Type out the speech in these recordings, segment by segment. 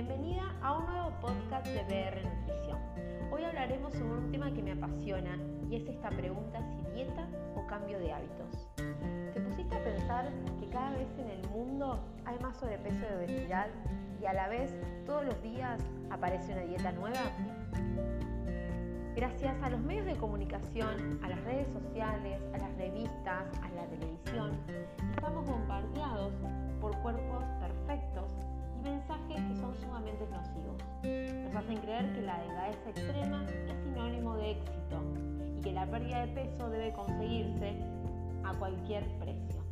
Bienvenida a un nuevo podcast de BR Nutrición. Hoy hablaremos sobre un tema que me apasiona y es esta pregunta si dieta o cambio de hábitos. ¿Te pusiste a pensar que cada vez en el mundo hay más sobrepeso y obesidad y a la vez todos los días aparece una dieta nueva? Gracias a los medios de comunicación, a las redes sociales, a las revistas, a la televisión, estamos bombardeados por cuerpos perfectos mensajes que son sumamente nocivos. Nos hacen creer que la delgadez extrema es sinónimo de éxito y que la pérdida de peso debe conseguirse a cualquier precio.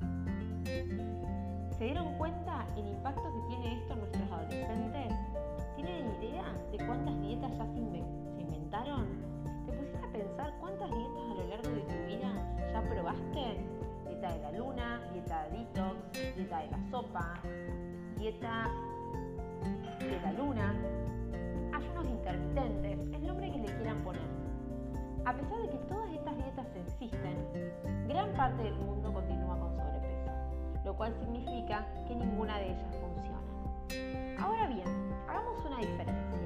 ¿Se dieron cuenta el impacto que tiene esto en nuestros adolescentes? ¿Tienen idea de cuántas dietas ya se inventaron? pensar cuántas dietas a lo largo de tu vida ya probaste. Dieta de la luna, dieta de detox, dieta de la sopa, dieta de la luna, ayunos intermitentes, el nombre que le quieran poner. A pesar de que todas estas dietas existen, gran parte del mundo continúa con sobrepeso, lo cual significa que ninguna de ellas funciona. Ahora bien, hagamos una diferencia.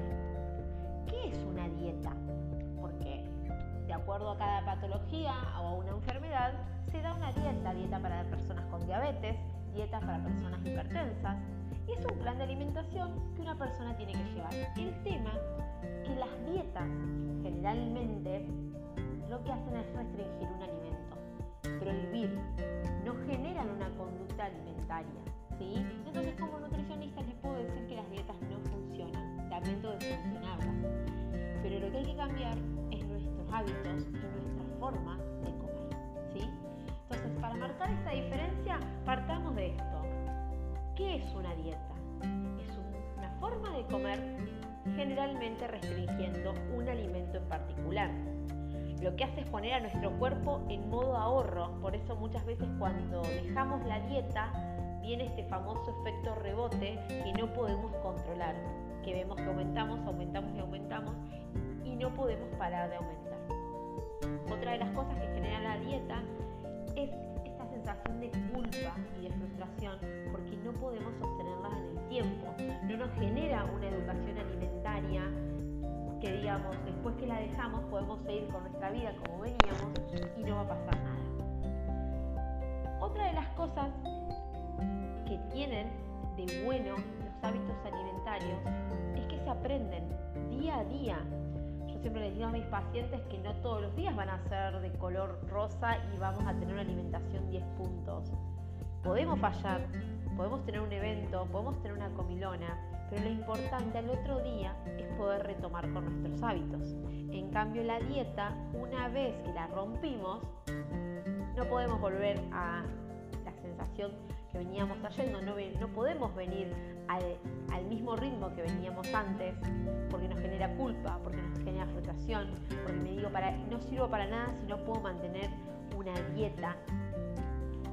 ¿Qué es una dieta? de acuerdo a cada patología o a una enfermedad, se da una dieta, dieta para personas con diabetes, dieta para personas hipertensas, y es un plan de alimentación que una persona tiene que llevar. El tema que las dietas generalmente lo que hacen es restringir un alimento, prohibir, no generan una conducta alimentaria. ¿sí? Entonces como nutricionista les puedo decir que las dietas no funcionan, lamento de funcionarlas. Pero lo que hay que cambiar hábitos y nuestra forma de comer. ¿sí? Entonces, para marcar esta diferencia, de esto. ¿Qué es una dieta? Es una forma de comer generalmente restringiendo un alimento en particular. Lo que hace es poner a nuestro cuerpo en modo ahorro, por eso muchas veces cuando dejamos la dieta viene este famoso efecto rebote que no podemos controlar, que vemos que aumentamos, aumentamos y aumentamos y no podemos parar de aumentar. Otra de las cosas que genera la de culpa y de frustración porque no podemos sostenerla en el tiempo. No nos genera una educación alimentaria que digamos, después que la dejamos podemos seguir con nuestra vida como veníamos y no va a pasar nada. Otra de las cosas que tienen de bueno los hábitos alimentarios es que se aprenden día a día siempre les digo a mis pacientes que no todos los días van a ser de color rosa y vamos a tener una alimentación 10 puntos. Podemos fallar, podemos tener un evento, podemos tener una comilona, pero lo importante al otro día es poder retomar con nuestros hábitos. En cambio, la dieta, una vez que la rompimos, no podemos volver a la sensación que veníamos trayendo, no, no podemos venir al, mismo ritmo que veníamos antes, porque nos genera culpa, porque nos genera frustración, porque me digo, para, no sirvo para nada si no puedo mantener una dieta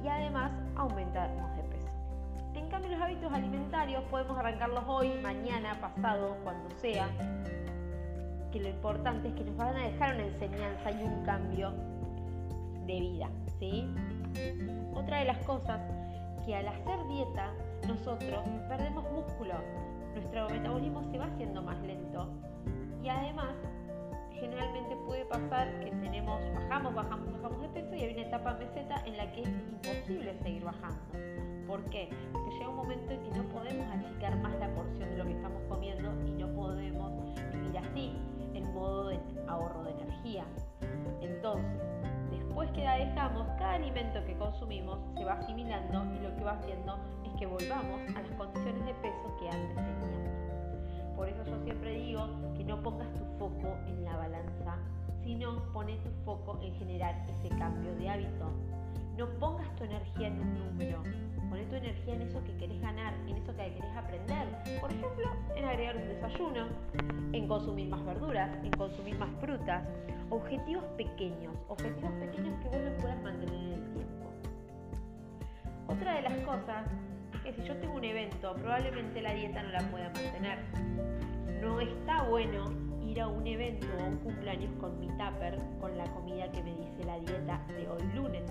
y además aumentamos de peso. En cambio, los hábitos alimentarios podemos arrancarlos hoy, mañana, pasado, cuando sea, que lo importante es que nos van a dejar una enseñanza y un cambio de vida. ¿sí? Otra de las cosas al hacer dieta nosotros perdemos músculo, nuestro metabolismo se va haciendo más lento y además generalmente puede pasar que tenemos, bajamos, bajamos, bajamos de peso y hay una etapa meseta en la que es imposible seguir bajando. ¿Por qué? Porque llega un momento en que no podemos achicar más la porción de lo que estamos comiendo y no podemos vivir así, en modo de ahorro de energía. Entonces, que la dejamos, cada alimento que consumimos se va asimilando y lo que va haciendo es que volvamos a las condiciones de peso que antes teníamos. Por eso yo siempre digo que no pongas tu foco en la balanza, sino pone tu foco en generar ese cambio de hábito. No pongas tu energía en un número, pone tu energía en eso que querés ganar, en eso que querés aprender. Por ejemplo, en agregar un desayuno, en consumir más verduras, en consumir más frutas. Objetivos pequeños, objetivos pequeños que vos lo puedas mantener en el tiempo. Otra de las cosas es que si yo tengo un evento, probablemente la dieta no la pueda mantener. No está bueno ir a un evento o un cumpleaños con mi tupper, con la comida que me dice la dieta de hoy lunes.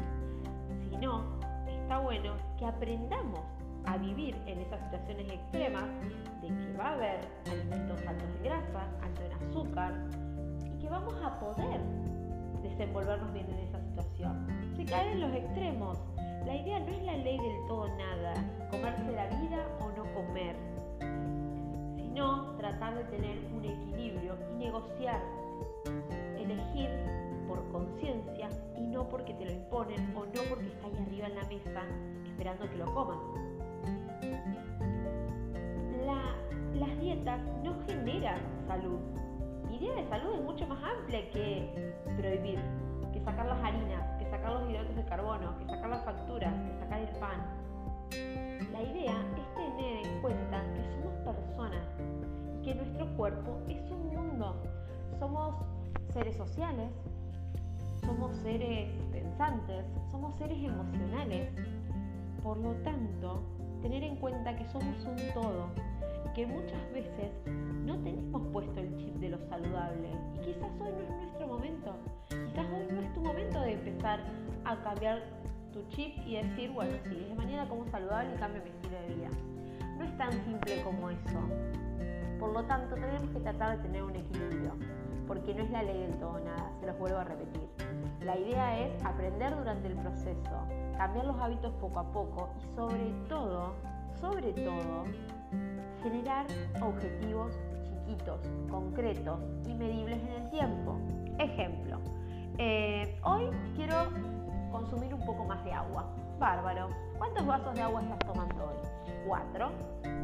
Si no, está bueno que aprendamos a vivir en esas situaciones extremas de que va a haber alimentos altos en grasa, altos en azúcar que vamos a poder desenvolvernos bien en esa situación. Se caen en los extremos. La idea no es la ley del todo nada, comerse la vida o no comer, sino tratar de tener un equilibrio y negociar, elegir por conciencia y no porque te lo imponen o no porque está ahí arriba en la mesa esperando que lo comas. las dietas no generan salud. Idea de salud es mucho más amplia que prohibir, que sacar las harinas, que sacar los hidratos de carbono, que sacar las facturas, que sacar el pan. La idea es tener en cuenta que somos personas y que nuestro cuerpo es un mundo. Somos seres sociales, somos seres pensantes, somos seres emocionales. Por lo tanto, tener en cuenta que somos un todo que muchas veces no tenemos puesto el chip de lo saludable y quizás hoy no es nuestro momento. Quizás hoy no es tu momento de empezar a cambiar tu chip y decir, bueno, sí, desde mañana como saludable y cambio mi estilo de vida. No es tan simple como eso. Por lo tanto, tenemos que tratar de tener un equilibrio, porque no es la ley del todo nada, se los vuelvo a repetir. La idea es aprender durante el proceso, cambiar los hábitos poco a poco y sobre todo, sobre todo, generar objetivos chiquitos, concretos y medibles en el tiempo. Ejemplo, eh, hoy quiero consumir un poco más de agua. Bárbaro. ¿Cuántos vasos de agua estás tomando hoy? Cuatro.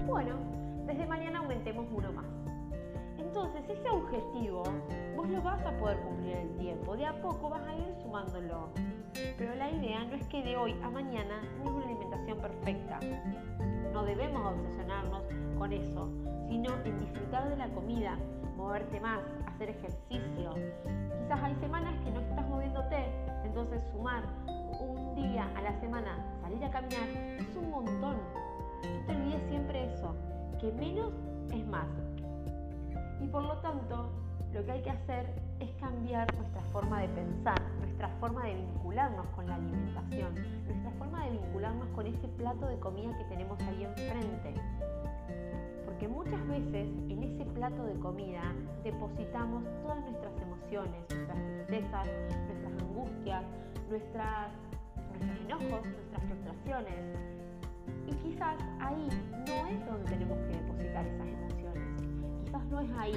Bueno, desde mañana aumentemos uno más. Entonces, ese objetivo vos lo vas a poder cumplir en el tiempo. De a poco vas a ir sumándolo. Pero la idea no es que de hoy a mañana tengas una alimentación perfecta. No debemos obsesionarnos con eso, sino en disfrutar de la comida, moverte más, hacer ejercicio. Quizás hay semanas que no estás moviéndote, entonces sumar un día a la semana, salir a caminar, es un montón. No te olvides siempre eso, que menos es más. Y por lo tanto, lo que hay que hacer es cambiar nuestra forma de pensar, nuestra forma de vincularnos con la alimentación, nuestra forma de vincularnos con ese plato de comida que tenemos ahí enfrente. Porque muchas veces en ese plato de comida depositamos todas nuestras emociones, nuestras tristezas, nuestras angustias, nuestras, nuestros enojos, nuestras frustraciones. Y quizás ahí no es donde tenemos que depositar esas emociones. No es ahí.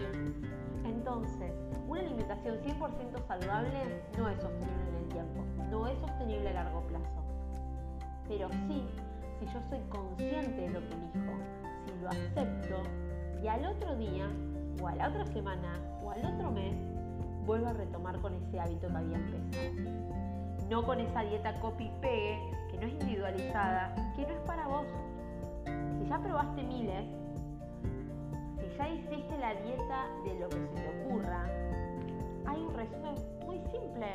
Entonces, una alimentación 100% saludable no es sostenible en el tiempo, no es sostenible a largo plazo. Pero sí, si yo soy consciente de lo que elijo, si lo acepto y al otro día, o a la otra semana, o al otro mes, vuelvo a retomar con ese hábito que había empezado. No con esa dieta copy-pegue que no es individualizada, que no es para vos. Si ya probaste miles, ya hiciste la dieta de lo que se te ocurra, hay un resumen muy simple.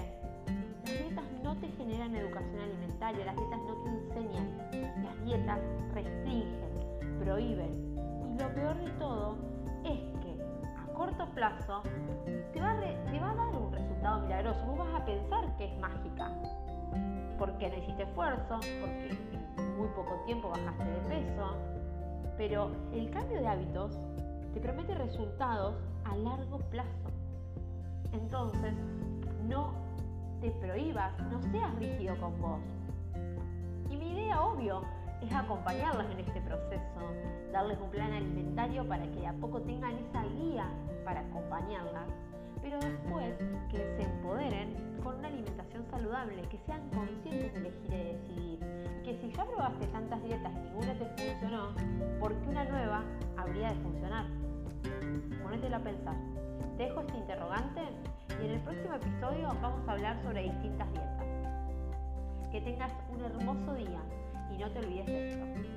Las dietas no te generan educación alimentaria, las dietas no te enseñan, las dietas restringen, prohíben. Y lo peor de todo es que a corto plazo te va, te va a dar un resultado milagroso. Vos vas a pensar que es mágica, porque no hiciste esfuerzo, porque en muy poco tiempo bajaste de peso, pero el cambio de hábitos te promete resultados a largo plazo. Entonces, no te prohíbas, no seas rígido con vos. Y mi idea, obvio, es acompañarlas en este proceso, darles un plan alimentario para que de a poco tengan esa guía para acompañarlas, pero después que se empoderen con una alimentación saludable, que sean conscientes de elegir y decidir. Que si ya probaste tantas dietas y ninguna te funcionó, ¿por qué una nueva habría de funcionar? Ponételo a pensar. Dejo este interrogante y en el próximo episodio vamos a hablar sobre distintas dietas. Que tengas un hermoso día y no te olvides de esto.